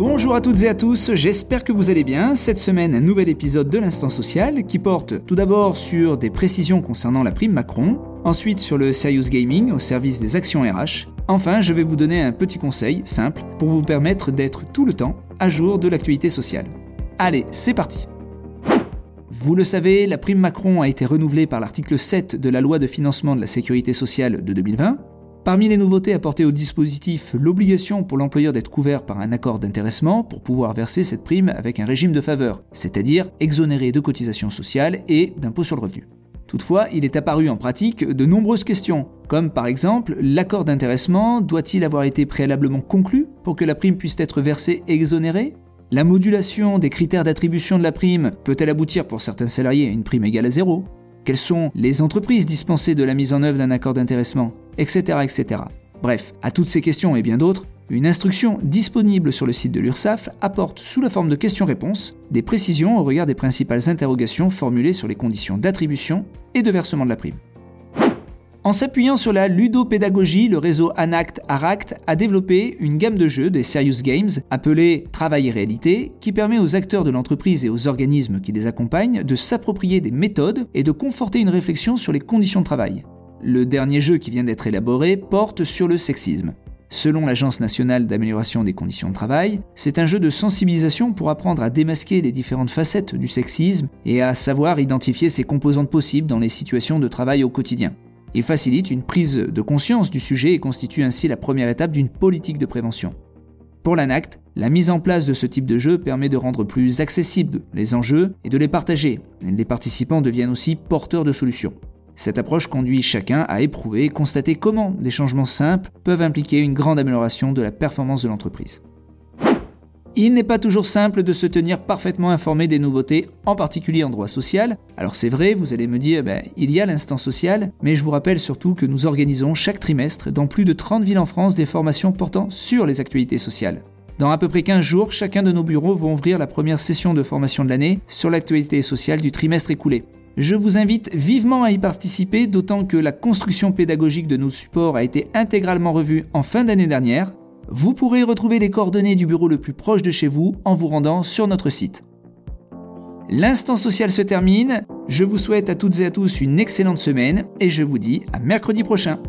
Bonjour à toutes et à tous, j'espère que vous allez bien. Cette semaine, un nouvel épisode de l'Instant Social qui porte tout d'abord sur des précisions concernant la prime Macron, ensuite sur le Serious Gaming au service des actions RH. Enfin, je vais vous donner un petit conseil simple pour vous permettre d'être tout le temps à jour de l'actualité sociale. Allez, c'est parti vous le savez, la prime Macron a été renouvelée par l'article 7 de la loi de financement de la sécurité sociale de 2020. Parmi les nouveautés apportées au dispositif, l'obligation pour l'employeur d'être couvert par un accord d'intéressement pour pouvoir verser cette prime avec un régime de faveur, c'est-à-dire exonéré de cotisations sociales et d'impôts sur le revenu. Toutefois, il est apparu en pratique de nombreuses questions, comme par exemple l'accord d'intéressement doit-il avoir été préalablement conclu pour que la prime puisse être versée exonérée? La modulation des critères d'attribution de la prime peut-elle aboutir pour certains salariés à une prime égale à zéro? Quelles sont les entreprises dispensées de la mise en œuvre d'un accord d'intéressement Etc. etc. Bref, à toutes ces questions et bien d'autres, une instruction disponible sur le site de l'URSSAF apporte sous la forme de questions-réponses des précisions au regard des principales interrogations formulées sur les conditions d'attribution et de versement de la prime. En s'appuyant sur la ludopédagogie, le réseau Anact Aract a développé une gamme de jeux, des Serious Games, appelés Travail et réalité, qui permet aux acteurs de l'entreprise et aux organismes qui les accompagnent de s'approprier des méthodes et de conforter une réflexion sur les conditions de travail. Le dernier jeu qui vient d'être élaboré porte sur le sexisme. Selon l'Agence nationale d'amélioration des conditions de travail, c'est un jeu de sensibilisation pour apprendre à démasquer les différentes facettes du sexisme et à savoir identifier ses composantes possibles dans les situations de travail au quotidien. Il facilite une prise de conscience du sujet et constitue ainsi la première étape d'une politique de prévention. Pour l'ANACT, la mise en place de ce type de jeu permet de rendre plus accessibles les enjeux et de les partager. Les participants deviennent aussi porteurs de solutions. Cette approche conduit chacun à éprouver et constater comment des changements simples peuvent impliquer une grande amélioration de la performance de l'entreprise. Il n'est pas toujours simple de se tenir parfaitement informé des nouveautés, en particulier en droit social. Alors c'est vrai, vous allez me dire, ben, il y a l'instant social, mais je vous rappelle surtout que nous organisons chaque trimestre dans plus de 30 villes en France des formations portant sur les actualités sociales. Dans à peu près 15 jours, chacun de nos bureaux va ouvrir la première session de formation de l'année sur l'actualité sociale du trimestre écoulé. Je vous invite vivement à y participer, d'autant que la construction pédagogique de nos supports a été intégralement revue en fin d'année dernière, vous pourrez retrouver les coordonnées du bureau le plus proche de chez vous en vous rendant sur notre site. L'instant social se termine, je vous souhaite à toutes et à tous une excellente semaine et je vous dis à mercredi prochain.